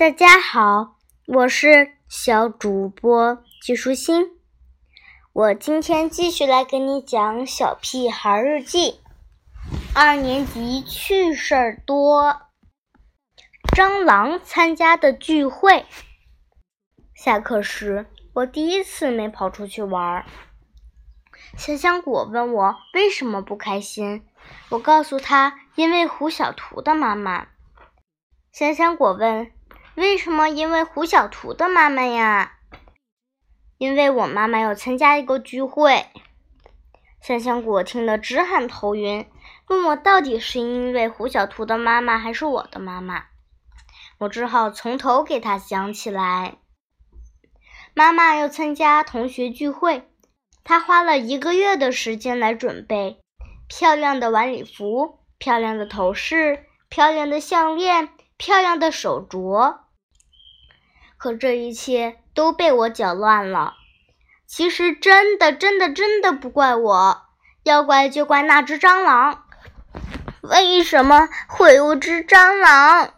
大家好，我是小主播季舒心。我今天继续来给你讲《小屁孩日记》。二年级趣事儿多，蟑螂参加的聚会。下课时，我第一次没跑出去玩儿。香香果问我为什么不开心，我告诉他，因为胡小图的妈妈。香香果问。为什么？因为胡小图的妈妈呀。因为我妈妈要参加一个聚会。香香果听得直喊头晕，问我到底是因为胡小图的妈妈还是我的妈妈。我只好从头给他讲起来。妈妈要参加同学聚会，她花了一个月的时间来准备，漂亮的晚礼服，漂亮的头饰，漂亮的项链，漂亮的手镯。可这一切都被我搅乱了。其实真的、真的、真的不怪我，要怪就怪那只蟑螂。为什么会有只蟑螂？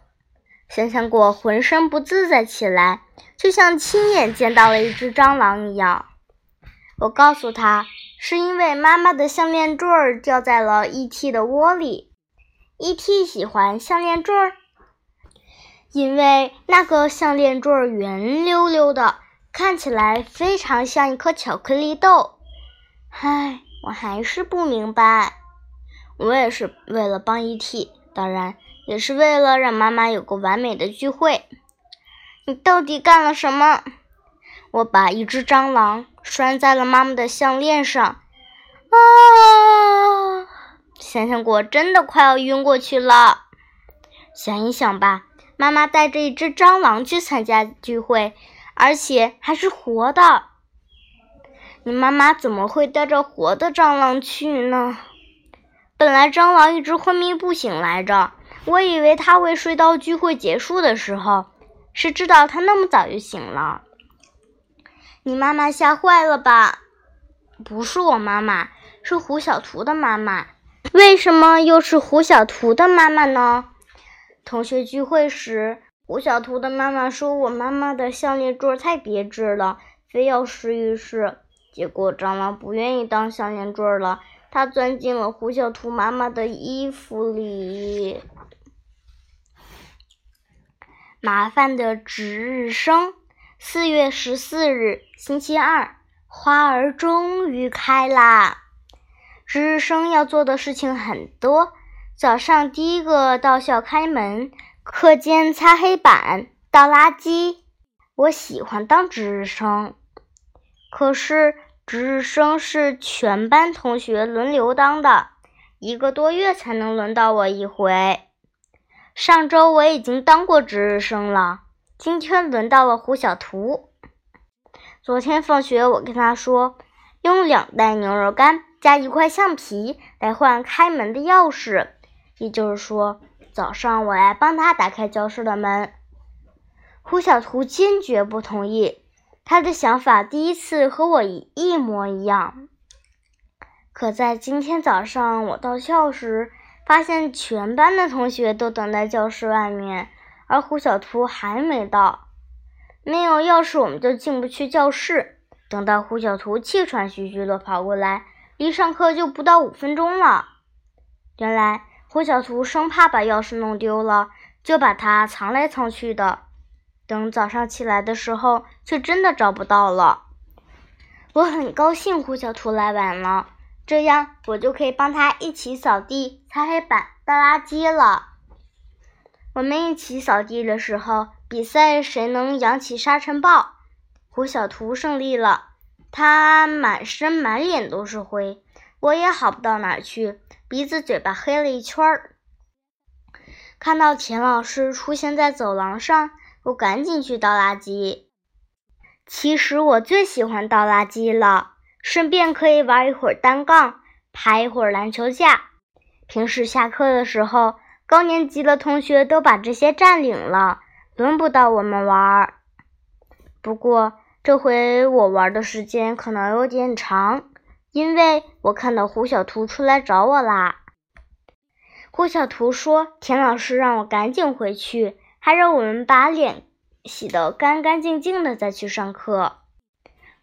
想想果浑身不自在起来，就像亲眼见到了一只蟑螂一样。我告诉他，是因为妈妈的项链坠儿掉在了 E.T. 的窝里。E.T. 喜欢项链坠儿。因为那个项链坠圆溜溜的，看起来非常像一颗巧克力豆。唉，我还是不明白。我也是为了帮 E.T.，当然也是为了让妈妈有个完美的聚会。你到底干了什么？我把一只蟑螂拴在了妈妈的项链上。啊！想想果真的快要晕过去了。想一想吧。妈妈带着一只蟑螂去参加聚会，而且还是活的。你妈妈怎么会带着活的蟑螂去呢？本来蟑螂一直昏迷不醒来着，我以为它会睡到聚会结束的时候，谁知道它那么早就醒了。你妈妈吓坏了吧？不是我妈妈，是胡小图的妈妈。为什么又是胡小图的妈妈呢？同学聚会时，胡小图的妈妈说：“我妈妈的项链坠太别致了，非要试一试。”结果蟑螂不愿意当项链坠了，它钻进了胡小图妈妈的衣服里。麻烦的值日生，四月十四日，星期二，花儿终于开啦！值日生要做的事情很多。早上第一个到校开门，课间擦黑板、倒垃圾。我喜欢当值日生，可是值日生是全班同学轮流当的，一个多月才能轮到我一回。上周我已经当过值日生了，今天轮到了胡小图。昨天放学，我跟他说，用两袋牛肉干加一块橡皮来换开门的钥匙。也就是说，早上我来帮他打开教室的门。胡小图坚决不同意，他的想法第一次和我一模一样。可在今天早上我到校时，发现全班的同学都等在教室外面，而胡小图还没到。没有钥匙，我们就进不去教室。等到胡小图气喘吁吁地跑过来，离上课就不到五分钟了。原来。胡小图生怕把钥匙弄丢了，就把它藏来藏去的。等早上起来的时候，却真的找不到了。我很高兴胡小图来晚了，这样我就可以帮他一起扫地、擦黑板、倒垃圾了。我们一起扫地的时候，比赛谁能扬起沙尘暴。胡小图胜利了，他满身满脸都是灰，我也好不到哪去。鼻子、嘴巴黑了一圈儿。看到田老师出现在走廊上，我赶紧去倒垃圾。其实我最喜欢倒垃圾了，顺便可以玩一会儿单杠，爬一会儿篮球架。平时下课的时候，高年级的同学都把这些占领了，轮不到我们玩。不过这回我玩的时间可能有点长。因为我看到胡小图出来找我啦。胡小图说：“田老师让我赶紧回去，还让我们把脸洗得干干净净的再去上课。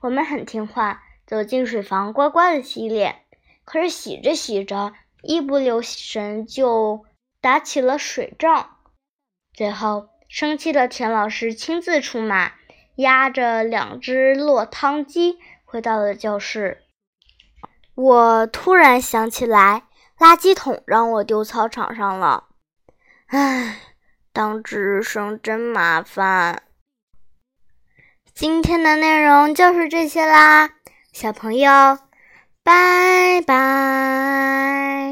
我们很听话，走进水房乖乖的洗脸。可是洗着洗着，一不留神就打起了水仗。最后，生气的田老师亲自出马，押着两只落汤鸡回到了教室。我突然想起来，垃圾桶让我丢操场上了。唉。当值日生真麻烦。今天的内容就是这些啦，小朋友，拜拜。